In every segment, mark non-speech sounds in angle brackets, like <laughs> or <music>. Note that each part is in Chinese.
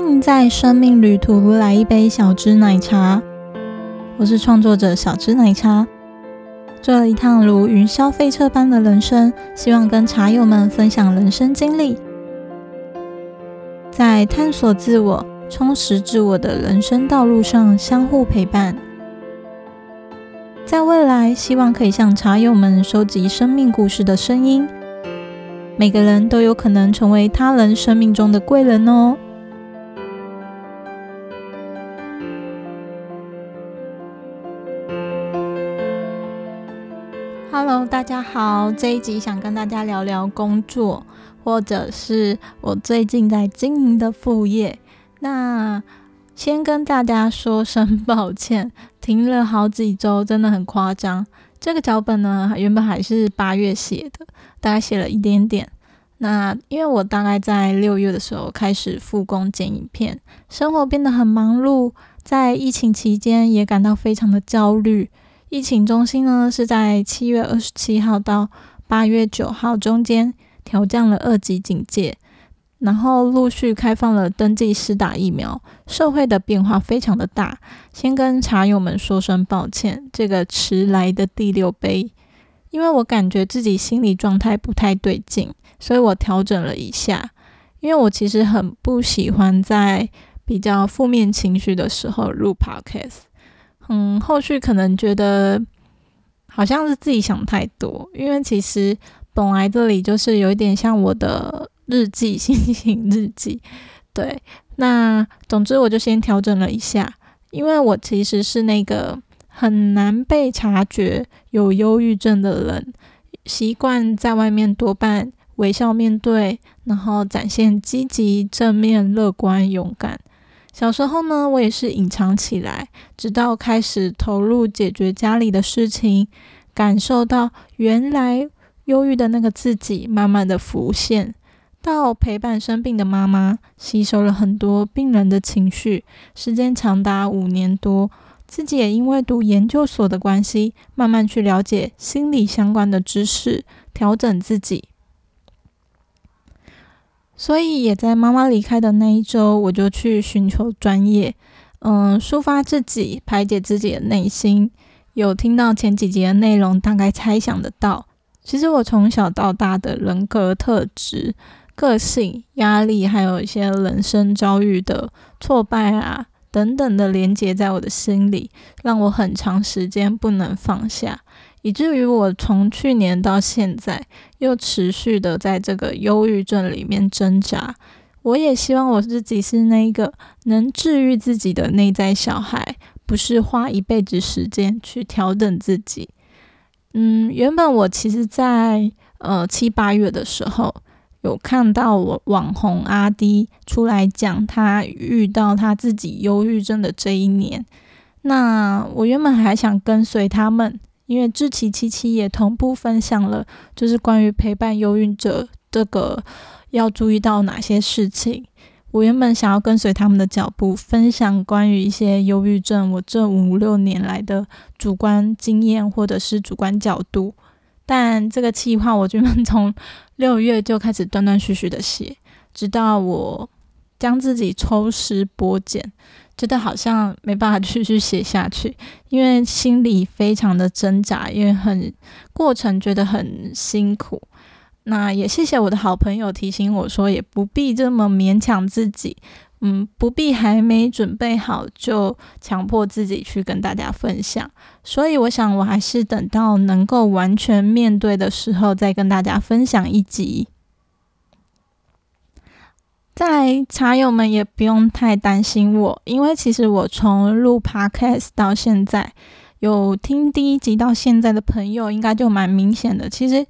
欢迎在生命旅途来一杯小汁奶茶。我是创作者小汁奶茶，做了一趟如云霄飞车般的人生，希望跟茶友们分享人生经历，在探索自我、充实自我的人生道路上相互陪伴。在未来，希望可以向茶友们收集生命故事的声音。每个人都有可能成为他人生命中的贵人哦。大家好，这一集想跟大家聊聊工作，或者是我最近在经营的副业。那先跟大家说声抱歉，停了好几周，真的很夸张。这个脚本呢，原本还是八月写的，大概写了一点点。那因为我大概在六月的时候开始复工剪影片，生活变得很忙碌，在疫情期间也感到非常的焦虑。疫情中心呢是在七月二十七号到八月九号中间调降了二级警戒。然后陆续开放了登记施打疫苗，社会的变化非常的大。先跟茶友们说声抱歉，这个迟来的第六杯，因为我感觉自己心理状态不太对劲，所以我调整了一下。因为我其实很不喜欢在比较负面情绪的时候录 podcast。嗯，后续可能觉得好像是自己想太多，因为其实本来这里就是有一点像我的。日记，<laughs> 心情日记，对，那总之我就先调整了一下，因为我其实是那个很难被察觉有忧郁症的人，习惯在外面多半微笑面对，然后展现积极、正面、乐观、勇敢。小时候呢，我也是隐藏起来，直到开始投入解决家里的事情，感受到原来忧郁的那个自己慢慢的浮现。到陪伴生病的妈妈，吸收了很多病人的情绪，时间长达五年多。自己也因为读研究所的关系，慢慢去了解心理相关的知识，调整自己。所以也在妈妈离开的那一周，我就去寻求专业，嗯，抒发自己，排解自己的内心。有听到前几集的内容，大概猜想得到，其实我从小到大的人格特质。个性、压力，还有一些人生遭遇的挫败啊等等的连接在我的心里，让我很长时间不能放下，以至于我从去年到现在又持续的在这个忧郁症里面挣扎。我也希望我自己是那一个能治愈自己的内在小孩，不是花一辈子时间去调整自己。嗯，原本我其实，在呃七八月的时候。有看到我网红阿迪出来讲他遇到他自己忧郁症的这一年，那我原本还想跟随他们，因为志奇七七也同步分享了，就是关于陪伴忧郁者这个要注意到哪些事情。我原本想要跟随他们的脚步，分享关于一些忧郁症我这五六年来的主观经验或者是主观角度。但这个计划，我原本从六月就开始断断续续的写，直到我将自己抽丝剥茧，觉得好像没办法继续写下去，<laughs> 因为心里非常的挣扎，因为很过程觉得很辛苦。那也谢谢我的好朋友提醒我说，也不必这么勉强自己。嗯，不必还没准备好就强迫自己去跟大家分享，所以我想我还是等到能够完全面对的时候再跟大家分享一集。在，茶友们也不用太担心我，因为其实我从录 podcast 到现在，有听第一集到现在的朋友应该就蛮明显的。其实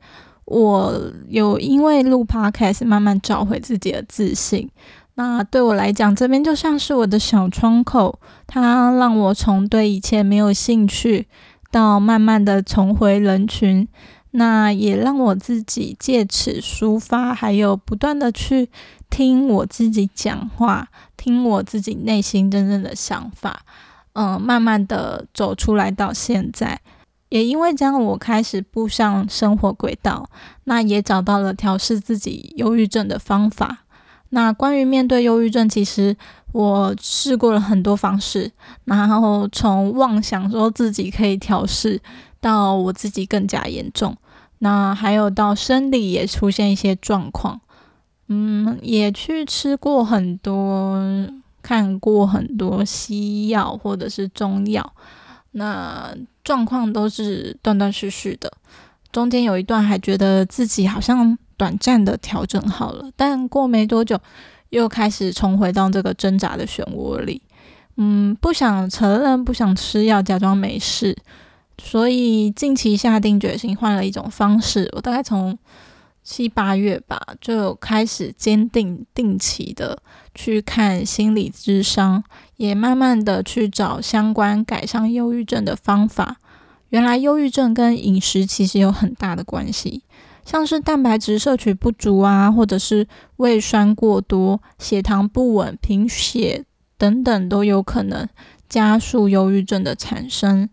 我有因为录 podcast 慢慢找回自己的自信。那对我来讲，这边就像是我的小窗口，它让我从对一切没有兴趣，到慢慢的重回人群。那也让我自己借此抒发，还有不断的去听我自己讲话，听我自己内心真正的想法。嗯，慢慢的走出来到现在，也因为这样，我开始步上生活轨道，那也找到了调试自己忧郁症的方法。那关于面对忧郁症，其实我试过了很多方式，然后从妄想说自己可以调试，到我自己更加严重，那还有到生理也出现一些状况，嗯，也去吃过很多，看过很多西药或者是中药，那状况都是断断续续的，中间有一段还觉得自己好像。短暂的调整好了，但过没多久又开始重回到这个挣扎的漩涡里。嗯，不想承认，不想吃药，假装没事。所以近期下定决心换了一种方式。我大概从七八月吧，就开始坚定定期的去看心理咨商，也慢慢的去找相关改善忧郁症的方法。原来忧郁症跟饮食其实有很大的关系。像是蛋白质摄取不足啊，或者是胃酸过多、血糖不稳、贫血等等，都有可能加速忧郁症的产生。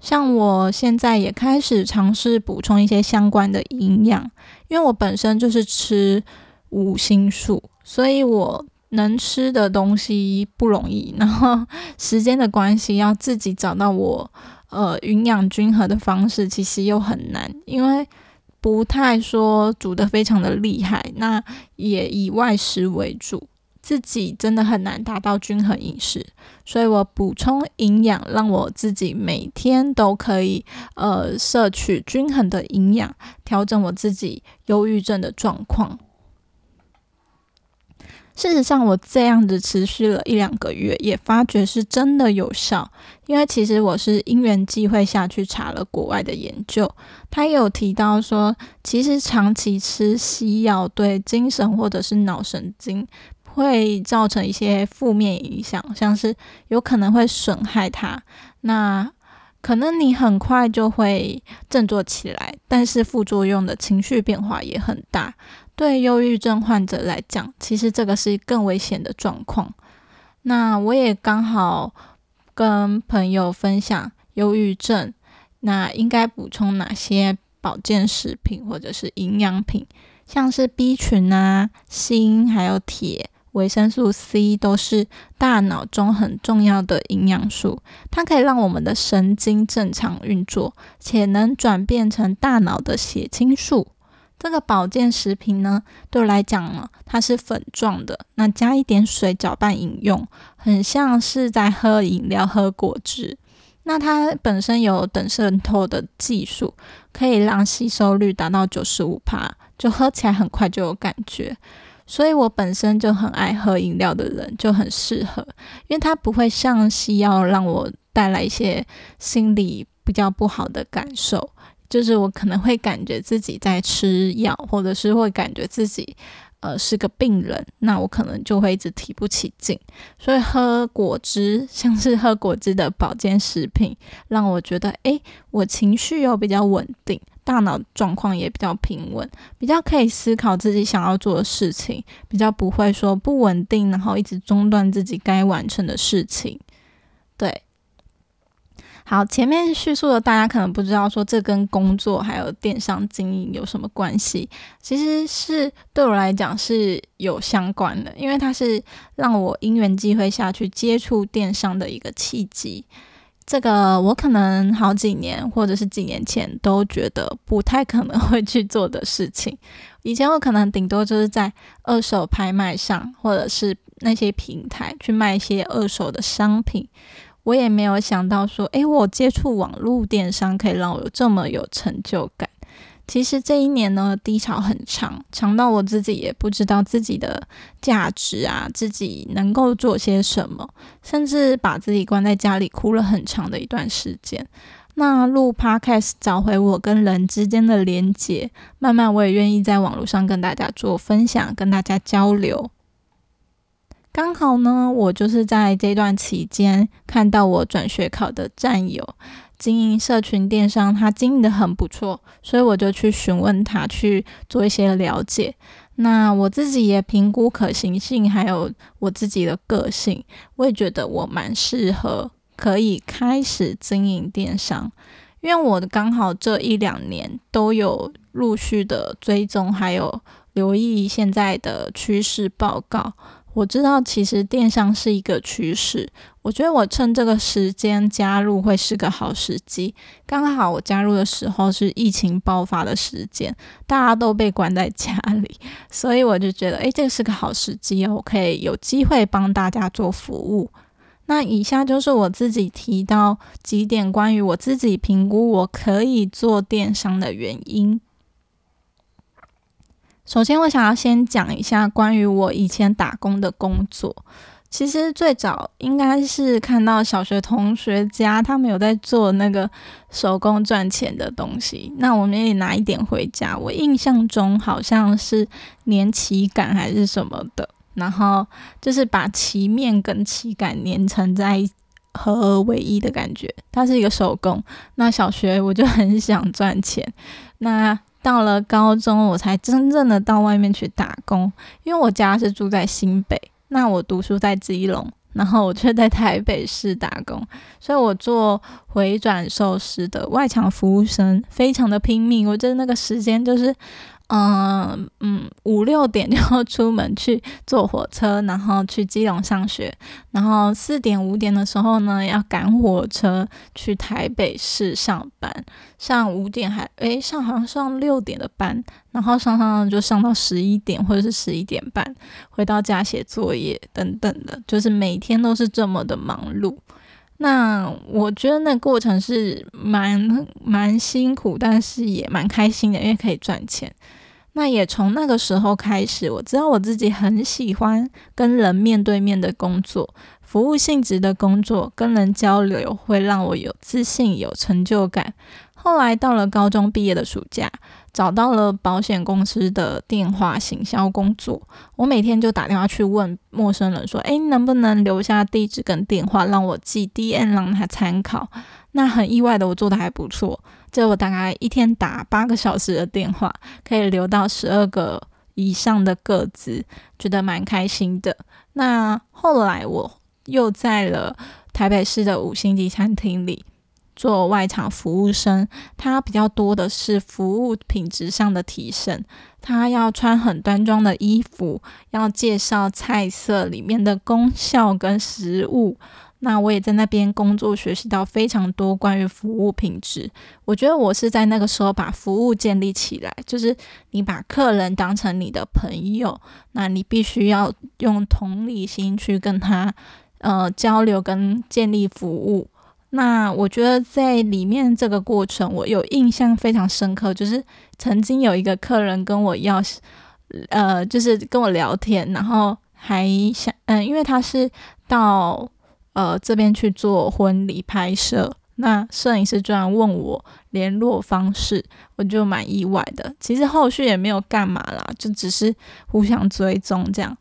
像我现在也开始尝试补充一些相关的营养，因为我本身就是吃五星素，所以我能吃的东西不容易，然后时间的关系，要自己找到我呃营养均衡的方式，其实又很难，因为。不太说煮的非常的厉害，那也以外食为主，自己真的很难达到均衡饮食，所以我补充营养，让我自己每天都可以呃摄取均衡的营养，调整我自己忧郁症的状况。事实上，我这样子持续了一两个月，也发觉是真的有效。因为其实我是因缘际会下去查了国外的研究，他有提到说，其实长期吃西药对精神或者是脑神经会造成一些负面影响，像是有可能会损害它。那可能你很快就会振作起来，但是副作用的情绪变化也很大。对忧郁症患者来讲，其实这个是更危险的状况。那我也刚好跟朋友分享忧郁症，那应该补充哪些保健食品或者是营养品，像是 B 群啊、锌还有铁、维生素 C 都是大脑中很重要的营养素，它可以让我们的神经正常运作，且能转变成大脑的血清素。这个保健食品呢，对我来讲呢，它是粉状的，那加一点水搅拌饮用，很像是在喝饮料、喝果汁。那它本身有等渗透的技术，可以让吸收率达到九十五帕，就喝起来很快就有感觉。所以我本身就很爱喝饮料的人就很适合，因为它不会像西药让我带来一些心理比较不好的感受。就是我可能会感觉自己在吃药，或者是会感觉自己呃是个病人，那我可能就会一直提不起劲。所以喝果汁，像是喝果汁的保健食品，让我觉得诶，我情绪又比较稳定，大脑状况也比较平稳，比较可以思考自己想要做的事情，比较不会说不稳定，然后一直中断自己该完成的事情。对。好，前面叙述的大家可能不知道，说这跟工作还有电商经营有什么关系？其实是对我来讲是有相关的，因为它是让我因缘机会下去接触电商的一个契机。这个我可能好几年或者是几年前都觉得不太可能 <laughs> 会去做的事情。以前我可能顶多就是在二手拍卖上，或者是那些平台去卖一些二手的商品。我也没有想到说，诶，我接触网络电商可以让我有这么有成就感。其实这一年呢，低潮很长，长到我自己也不知道自己的价值啊，自己能够做些什么，甚至把自己关在家里哭了很长的一段时间。那录 Podcast 找回我跟人之间的连接，慢慢我也愿意在网络上跟大家做分享，跟大家交流。刚好呢，我就是在这段期间看到我转学考的战友经营社群电商，他经营的很不错，所以我就去询问他去做一些了解。那我自己也评估可行性，还有我自己的个性，我也觉得我蛮适合可以开始经营电商，因为我刚好这一两年都有陆续的追踪，还有。留意现在的趋势报告。我知道其实电商是一个趋势，我觉得我趁这个时间加入会是个好时机。刚好我加入的时候是疫情爆发的时间，大家都被关在家里，所以我就觉得，诶，这个是个好时机哦，我可以有机会帮大家做服务。那以下就是我自己提到几点关于我自己评估我可以做电商的原因。首先，我想要先讲一下关于我以前打工的工作。其实最早应该是看到小学同学家他们有在做那个手工赚钱的东西，那我们也拿一点回家。我印象中好像是粘旗杆还是什么的，然后就是把旗面跟旗杆粘成在合而为一的感觉。它是一个手工。那小学我就很想赚钱，那。到了高中，我才真正的到外面去打工，因为我家是住在新北，那我读书在基隆，然后我却在台北市打工，所以我做回转寿司的外场服务生，非常的拼命，我觉得那个时间就是。嗯嗯，五六点就要出门去坐火车，然后去基隆上学，然后四点五点的时候呢，要赶火车去台北市上班，上五点还诶上好像上六点的班，然后上上就上到十一点或者是十一点半，回到家写作业等等的，就是每天都是这么的忙碌。那我觉得那过程是蛮蛮辛苦，但是也蛮开心的，因为可以赚钱。那也从那个时候开始，我知道我自己很喜欢跟人面对面的工作，服务性质的工作，跟人交流会让我有自信、有成就感。后来到了高中毕业的暑假。找到了保险公司的电话行销工作，我每天就打电话去问陌生人说：“诶，能不能留下地址跟电话，让我寄 D N 让他参考？”那很意外的，我做的还不错，就我大概一天打八个小时的电话，可以留到十二个以上的个子，觉得蛮开心的。那后来我又在了台北市的五星级餐厅里。做外场服务生，他比较多的是服务品质上的提升。他要穿很端庄的衣服，要介绍菜色里面的功效跟食物。那我也在那边工作，学习到非常多关于服务品质。我觉得我是在那个时候把服务建立起来，就是你把客人当成你的朋友，那你必须要用同理心去跟他呃交流跟建立服务。那我觉得在里面这个过程，我有印象非常深刻，就是曾经有一个客人跟我要，呃，就是跟我聊天，然后还想，嗯，因为他是到呃这边去做婚礼拍摄，那摄影师居然问我联络方式，我就蛮意外的。其实后续也没有干嘛啦，就只是互相追踪这样。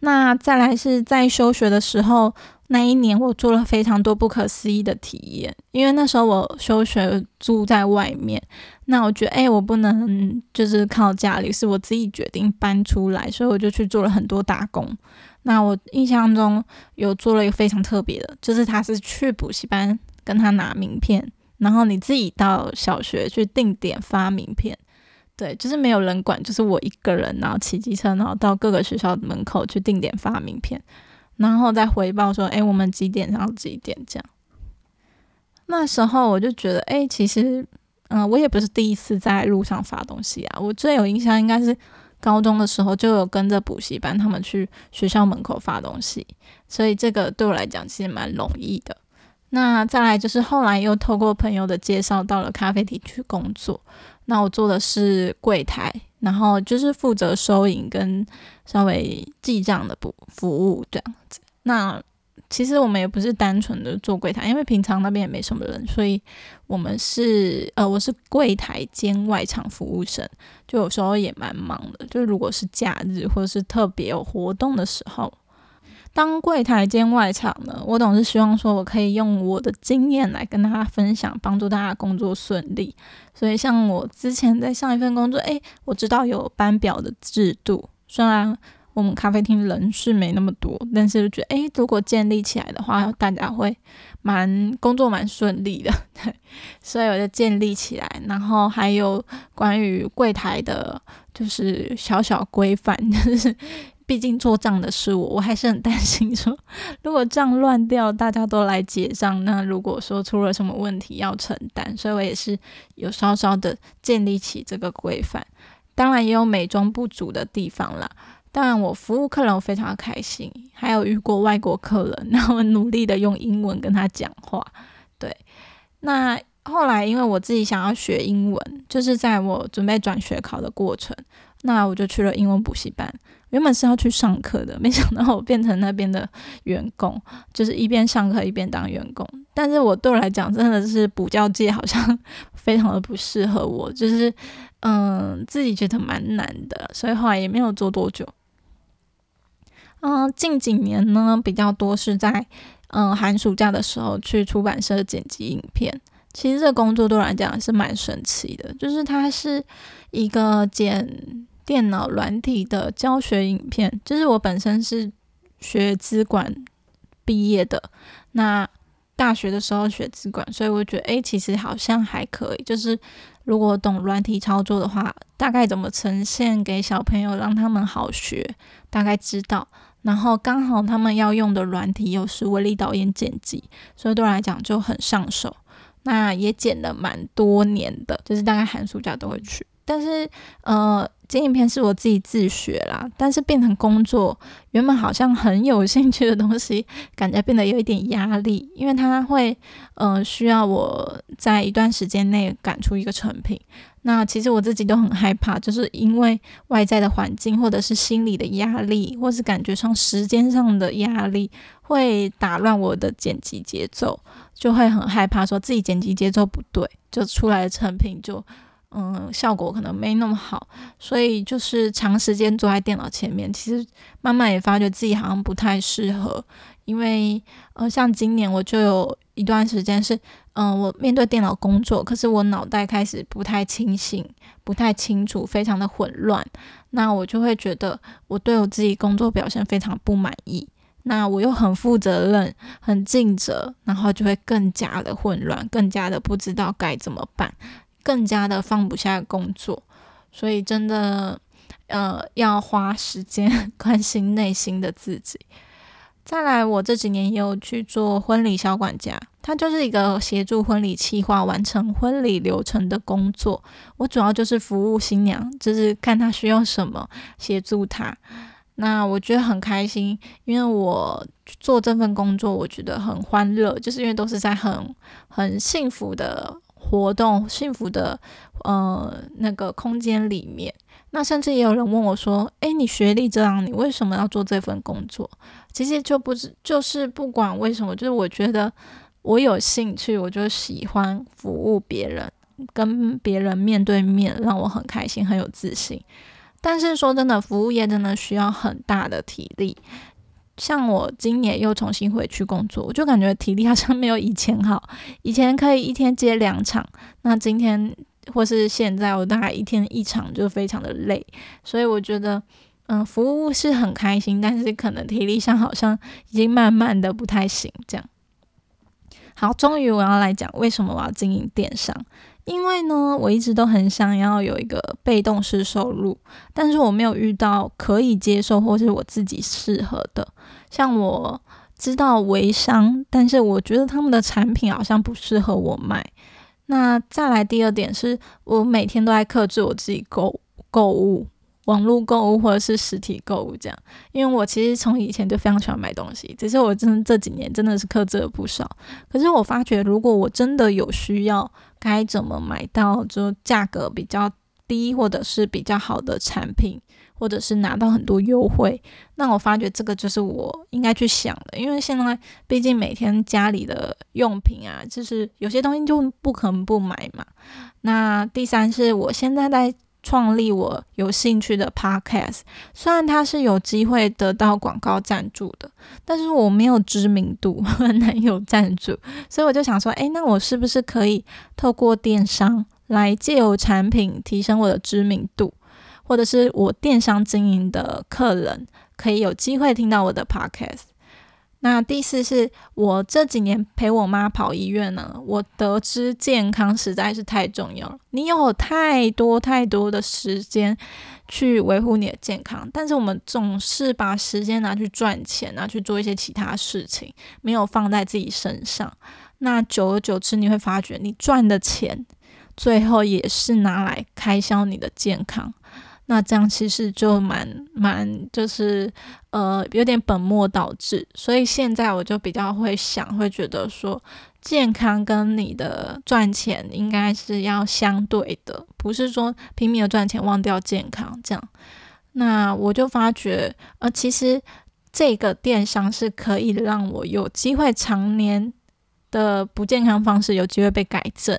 那再来是在休学的时候。那一年我做了非常多不可思议的体验，因为那时候我休学住在外面，那我觉得哎，我不能就是靠家里，是我自己决定搬出来，所以我就去做了很多打工。那我印象中有做了一个非常特别的，就是他是去补习班跟他拿名片，然后你自己到小学去定点发名片，对，就是没有人管，就是我一个人，然后骑机车，然后到各个学校门口去定点发名片。然后再回报说，哎，我们几点到几点这样？那时候我就觉得，哎，其实，嗯，我也不是第一次在路上发东西啊。我最有印象应该是高中的时候就有跟着补习班他们去学校门口发东西，所以这个对我来讲其实蛮容易的。那再来就是后来又透过朋友的介绍到了咖啡厅去工作，那我做的是柜台。然后就是负责收银跟稍微记账的服服务这样子。那其实我们也不是单纯的做柜台，因为平常那边也没什么人，所以我们是呃，我是柜台兼外场服务生，就有时候也蛮忙的。就如果是假日或者是特别有活动的时候。当柜台兼外场呢，我总是希望说，我可以用我的经验来跟大家分享，帮助大家工作顺利。所以，像我之前在上一份工作，诶，我知道有班表的制度，虽然我们咖啡厅人是没那么多，但是觉得诶，如果建立起来的话，大家会蛮工作蛮顺利的，对，所以我就建立起来。然后还有关于柜台的，就是小小规范，就是毕竟做账的是我，我还是很担心说，如果账乱掉，大家都来结账，那如果说出了什么问题要承担，所以我也是有稍稍的建立起这个规范。当然也有美中不足的地方啦。当然我服务客人我非常开心，还有遇过外国客人，然后努力的用英文跟他讲话。对，那后来因为我自己想要学英文，就是在我准备转学考的过程，那我就去了英文补习班。原本是要去上课的，<laughs> 没想到我变成那边的员工，就是一边上课一边当员工。但是我对我来讲，真的是补教界好像非常的不适合我，就是嗯自己觉得蛮难的，所以后来也没有做多久。嗯，近几年呢比较多是在嗯寒暑假的时候去出版社剪辑影片。其实这工作对我来讲是蛮神奇的，就是它是一个剪。电脑软体的教学影片，就是我本身是学资管毕业的，那大学的时候学资管，所以我觉得诶，其实好像还可以。就是如果懂软体操作的话，大概怎么呈现给小朋友，让他们好学，大概知道。然后刚好他们要用的软体又是威力导演剪辑，所以对我来讲就很上手。那也剪了蛮多年的，就是大概寒暑假都会去。但是，呃，剪影片是我自己自学啦，但是变成工作，原本好像很有兴趣的东西，感觉变得有一点压力，因为它会，呃，需要我在一段时间内赶出一个成品。那其实我自己都很害怕，就是因为外在的环境，或者是心理的压力，或是感觉上时间上的压力，会打乱我的剪辑节奏，就会很害怕说自己剪辑节奏不对，就出来的成品就。嗯，效果可能没那么好，所以就是长时间坐在电脑前面，其实慢慢也发觉自己好像不太适合。因为呃，像今年我就有一段时间是，嗯，我面对电脑工作，可是我脑袋开始不太清醒，不太清楚，非常的混乱。那我就会觉得我对我自己工作表现非常不满意。那我又很负责任，很尽责，然后就会更加的混乱，更加的不知道该怎么办。更加的放不下工作，所以真的，呃，要花时间关心内心的自己。再来，我这几年也有去做婚礼小管家，它就是一个协助婚礼企划完成婚礼流程的工作。我主要就是服务新娘，就是看她需要什么，协助她。那我觉得很开心，因为我做这份工作，我觉得很欢乐，就是因为都是在很很幸福的。活动幸福的呃那个空间里面，那甚至也有人问我说：“诶，你学历这样，你为什么要做这份工作？”其实就不是，就是不管为什么，就是我觉得我有兴趣，我就喜欢服务别人，跟别人面对面，让我很开心，很有自信。但是说真的，服务业真的需要很大的体力。像我今年又重新回去工作，我就感觉体力好像没有以前好。以前可以一天接两场，那今天或是现在，我大概一天一场就非常的累。所以我觉得，嗯，服务是很开心，但是可能体力上好像已经慢慢的不太行。这样，好，终于我要来讲为什么我要经营电商。因为呢，我一直都很想要有一个被动式收入，但是我没有遇到可以接受或是我自己适合的。像我知道微商，但是我觉得他们的产品好像不适合我卖。那再来第二点是，我每天都在克制我自己购购物。网络购物或者是实体购物这样，因为我其实从以前就非常喜欢买东西，只是我真的这几年真的是克制了不少。可是我发觉，如果我真的有需要，该怎么买到就价格比较低，或者是比较好的产品，或者是拿到很多优惠，那我发觉这个就是我应该去想的。因为现在毕竟每天家里的用品啊，就是有些东西就不可能不买嘛。那第三是我现在在。创立我有兴趣的 podcast，虽然它是有机会得到广告赞助的，但是我没有知名度，<laughs> 很难有赞助，所以我就想说，诶，那我是不是可以透过电商来借由产品提升我的知名度？或者是我电商经营的客人，可以有机会听到我的 podcast。那第四是我这几年陪我妈跑医院呢，我得知健康实在是太重要了。你有太多太多的时间去维护你的健康，但是我们总是把时间拿去赚钱，拿去做一些其他事情，没有放在自己身上。那久而久之，你会发觉你赚的钱最后也是拿来开销你的健康。那这样其实就蛮蛮就是呃有点本末倒置，所以现在我就比较会想，会觉得说健康跟你的赚钱应该是要相对的，不是说拼命的赚钱忘掉健康这样。那我就发觉，呃，其实这个电商是可以让我有机会常年的不健康方式有机会被改正，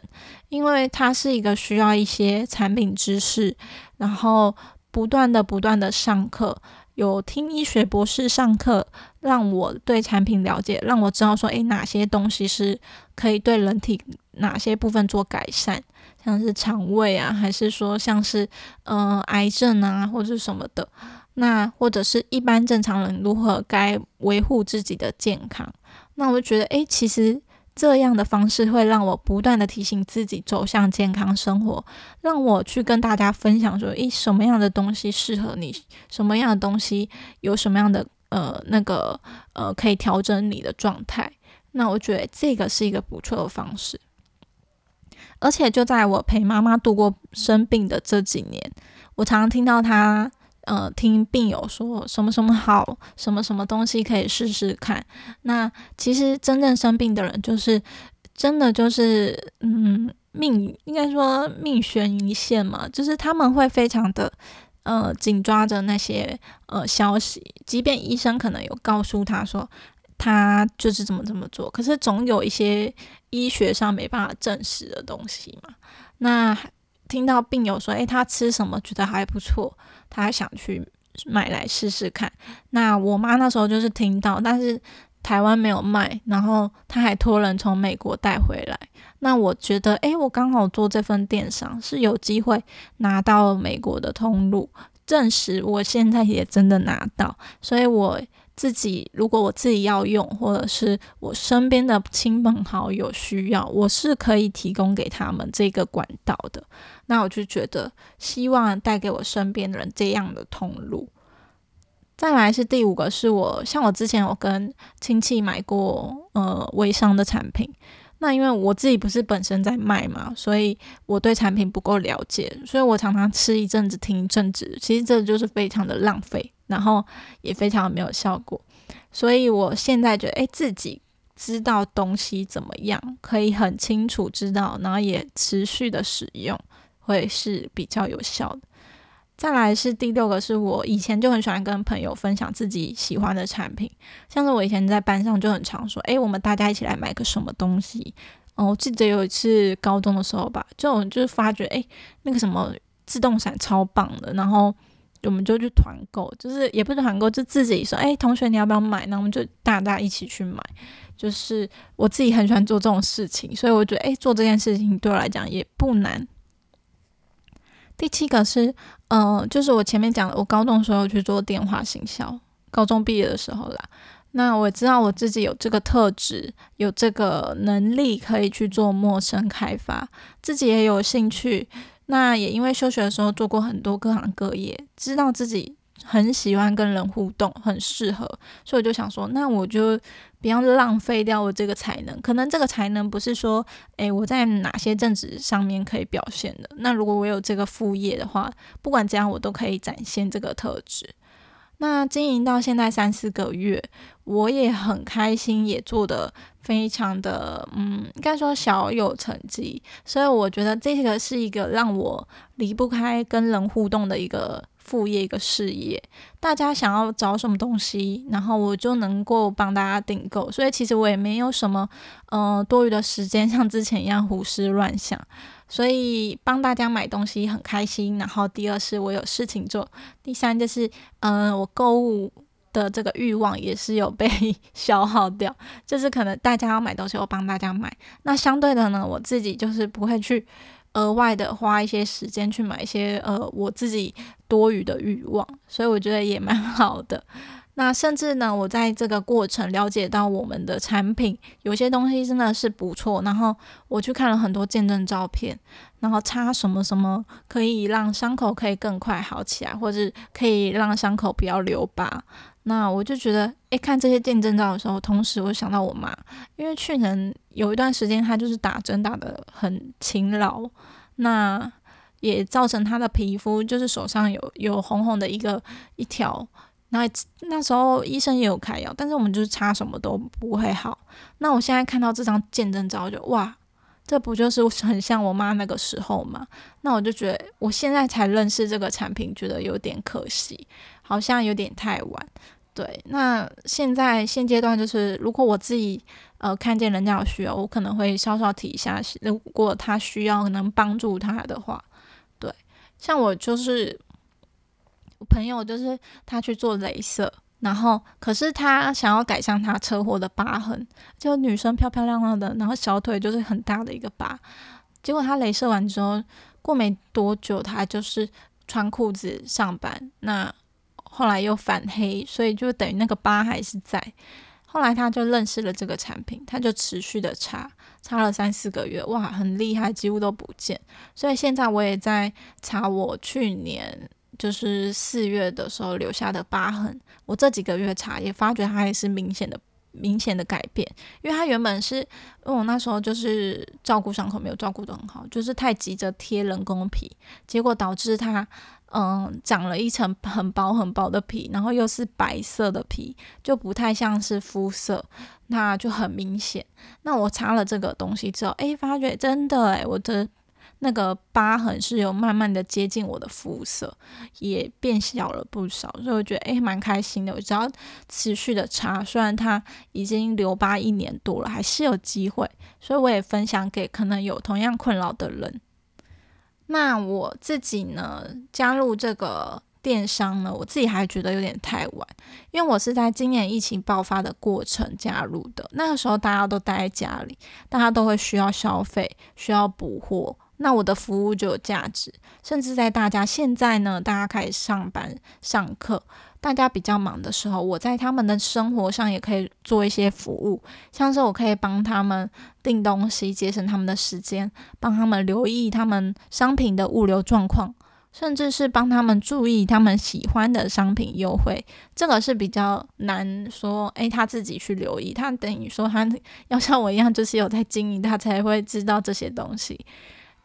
因为它是一个需要一些产品知识。然后不断的不断的上课，有听医学博士上课，让我对产品了解，让我知道说，诶，哪些东西是可以对人体哪些部分做改善，像是肠胃啊，还是说像是呃癌症啊，或者什么的，那或者是一般正常人如何该维护自己的健康，那我就觉得，诶，其实。这样的方式会让我不断的提醒自己走向健康生活，让我去跟大家分享说，诶，什么样的东西适合你，什么样的东西有什么样的呃那个呃可以调整你的状态。那我觉得这个是一个不错的方式。而且就在我陪妈妈度过生病的这几年，我常常听到她。呃，听病友说什么什么好，什么什么东西可以试试看。那其实真正生病的人，就是真的就是嗯，命应该说命悬一线嘛，就是他们会非常的呃紧抓着那些呃消息，即便医生可能有告诉他说他就是怎么怎么做，可是总有一些医学上没办法证实的东西嘛。那听到病友说，诶，他吃什么觉得还不错。他想去买来试试看。那我妈那时候就是听到，但是台湾没有卖，然后他还托人从美国带回来。那我觉得，诶，我刚好做这份电商是有机会拿到美国的通路，证实我现在也真的拿到，所以我。自己如果我自己要用，或者是我身边的亲朋好友需要，我是可以提供给他们这个管道的。那我就觉得希望带给我身边的人这样的通路。再来是第五个，是我像我之前有跟亲戚买过呃微商的产品，那因为我自己不是本身在卖嘛，所以我对产品不够了解，所以我常常吃一阵子听一阵子，其实这就是非常的浪费。然后也非常没有效果，所以我现在觉得，哎，自己知道东西怎么样，可以很清楚知道，然后也持续的使用，会是比较有效的。再来是第六个，是我以前就很喜欢跟朋友分享自己喜欢的产品，像是我以前在班上就很常说，哎，我们大家一起来买个什么东西。哦，我记得有一次高中的时候吧，就就是发觉，哎，那个什么自动伞超棒的，然后。我们就去团购，就是也不是团购，就自己说，哎，同学你要不要买？那我们就大家一起去买。就是我自己很喜欢做这种事情，所以我觉得，哎，做这件事情对我来讲也不难。第七个是，呃，就是我前面讲的，我高中时候去做电话行销，高中毕业的时候啦。那我知道我自己有这个特质，有这个能力可以去做陌生开发，自己也有兴趣。那也因为休学的时候做过很多各行各业，知道自己很喜欢跟人互动，很适合，所以我就想说，那我就不要浪费掉我这个才能。可能这个才能不是说，诶，我在哪些政治上面可以表现的。那如果我有这个副业的话，不管怎样，我都可以展现这个特质。那经营到现在三四个月，我也很开心，也做的非常的，嗯，应该说小有成绩，所以我觉得这个是一个让我离不开跟人互动的一个副业，一个事业。大家想要找什么东西，然后我就能够帮大家订购，所以其实我也没有什么，呃，多余的时间像之前一样胡思乱想。所以帮大家买东西很开心，然后第二是我有事情做，第三就是，嗯，我购物的这个欲望也是有被消耗掉，就是可能大家要买东西，我帮大家买。那相对的呢，我自己就是不会去，额外的花一些时间去买一些呃我自己多余的欲望，所以我觉得也蛮好的。那甚至呢，我在这个过程了解到我们的产品有些东西真的是不错，然后我去看了很多见证照片，然后擦什么什么可以让伤口可以更快好起来，或者可以让伤口不要留疤。那我就觉得，诶，看这些见证照的时候，同时我想到我妈，因为去年有一段时间她就是打针打的很勤劳，那也造成她的皮肤就是手上有有红红的一个一条。那那时候医生也有开药，但是我们就是擦什么都不会好。那我现在看到这张见证照，就哇，这不就是 <laughs> 很像我妈那个时候吗？那我就觉得我现在才认识这个产品，觉得有点可惜，好像有点太晚。对，那现在现阶段就是，如果我自己呃看见人家有需要，我可能会稍稍提一下，如果他需要能帮助他的话，对，像我就是。我朋友就是他去做镭射，然后可是他想要改善他车祸的疤痕，就女生漂漂亮亮的，然后小腿就是很大的一个疤。结果他镭射完之后，过没多久他就是穿裤子上班，那后来又反黑，所以就等于那个疤还是在。后来他就认识了这个产品，他就持续的擦，擦了三四个月，哇，很厉害，几乎都不见。所以现在我也在擦我去年。就是四月的时候留下的疤痕，我这几个月查也发觉它也是明显的、明显的改变。因为它原本是，因为我那时候就是照顾伤口没有照顾得很好，就是太急着贴人工皮，结果导致它嗯长了一层很薄很薄的皮，然后又是白色的皮，就不太像是肤色，那就很明显。那我擦了这个东西之后，诶，发觉真的诶，我的。那个疤痕是有慢慢的接近我的肤色，也变小了不少，所以我觉得诶蛮开心的。我只要持续的擦，虽然它已经留疤一年多了，还是有机会。所以我也分享给可能有同样困扰的人。那我自己呢，加入这个电商呢，我自己还觉得有点太晚，因为我是在今年疫情爆发的过程加入的。那个时候大家都待在家里，大家都会需要消费，需要补货。那我的服务就有价值，甚至在大家现在呢，大家开始上班、上课，大家比较忙的时候，我在他们的生活上也可以做一些服务，像是我可以帮他们订东西，节省他们的时间，帮他们留意他们商品的物流状况，甚至是帮他们注意他们喜欢的商品优惠。这个是比较难说，诶，他自己去留意，他等于说他 <laughs> 要像我一样，就是有在经营，他才会知道这些东西。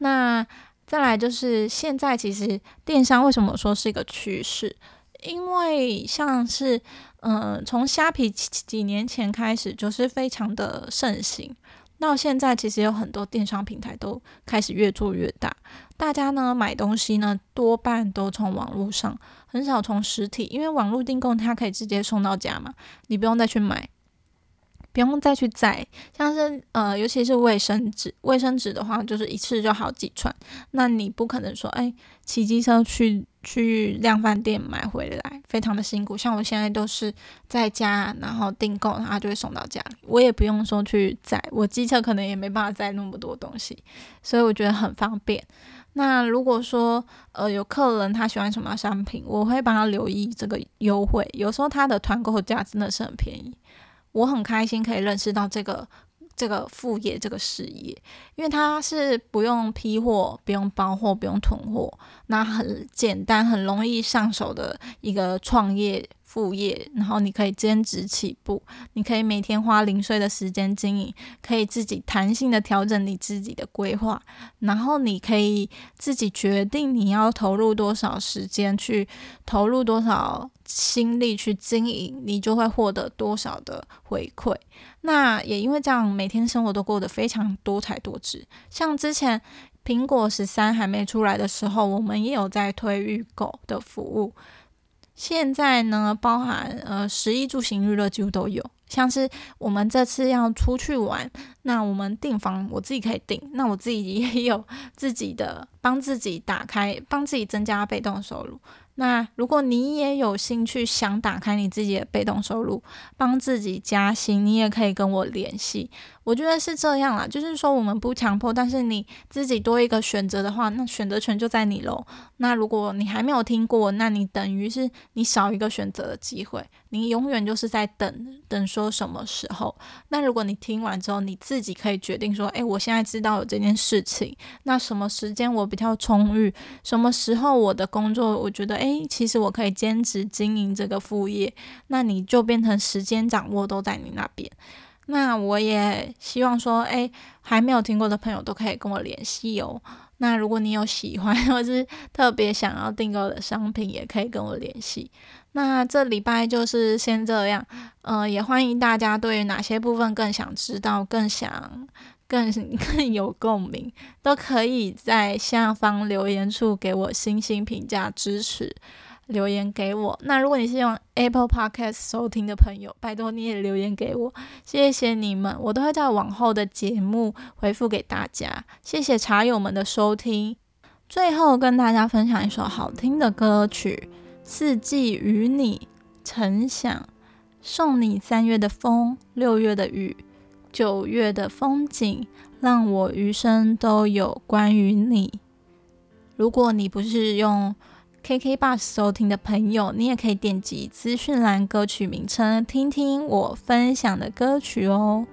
那再来就是现在，其实电商为什么说是一个趋势？因为像是，嗯，从虾皮几年前开始就是非常的盛行，到现在其实有很多电商平台都开始越做越大。大家呢买东西呢多半都从网络上，很少从实体，因为网络订购它可以直接送到家嘛，你不用再去买。不用再去载，像是呃，尤其是卫生纸，卫生纸的话，就是一次就好几串。那你不可能说，哎，骑机车去去量贩店买回来，非常的辛苦。像我现在都是在家，然后订购，它就会送到家里，我也不用说去载，我机车可能也没办法载那么多东西，所以我觉得很方便。那如果说呃有客人他喜欢什么商品，我会帮他留意这个优惠，有时候他的团购价真的是很便宜。我很开心可以认识到这个这个副业这个事业，因为它是不用批货、不用包货、不用囤货，那很简单、很容易上手的一个创业。副业，然后你可以兼职起步，你可以每天花零碎的时间经营，可以自己弹性的调整你自己的规划，然后你可以自己决定你要投入多少时间去投入多少心力去经营，你就会获得多少的回馈。那也因为这样，每天生活都过得非常多彩多姿。像之前苹果十三还没出来的时候，我们也有在推预购的服务。现在呢，包含呃，十一住行娱乐几乎都有。像是我们这次要出去玩，那我们订房我自己可以订，那我自己也有自己的帮自己打开，帮自己增加被动收入。那如果你也有兴趣想打开你自己的被动收入，帮自己加薪，你也可以跟我联系。我觉得是这样啦，就是说我们不强迫，但是你自己多一个选择的话，那选择权就在你喽。那如果你还没有听过，那你等于是你少一个选择的机会，你永远就是在等等说什么时候。那如果你听完之后，你自己可以决定说，诶，我现在知道有这件事情，那什么时间我比较充裕，什么时候我的工作我觉得，诶，其实我可以兼职经营这个副业，那你就变成时间掌握都在你那边。那我也希望说，诶，还没有听过的朋友都可以跟我联系哦。那如果你有喜欢或是特别想要订购的商品，也可以跟我联系。那这礼拜就是先这样，呃，也欢迎大家对于哪些部分更想知道、更想、更 <laughs> 更有共鸣，都可以在下方留言处给我星星评价支持。留言给我。那如果你是用 Apple Podcast 收听的朋友，拜托你也留言给我，谢谢你们，我都会在往后的节目回复给大家。谢谢茶友们的收听。最后跟大家分享一首好听的歌曲《四季与你》，陈响，送你三月的风，六月的雨，九月的风景，让我余生都有关于你。如果你不是用 KK Bus 收听的朋友，你也可以点击资讯栏歌曲名称，听听我分享的歌曲哦。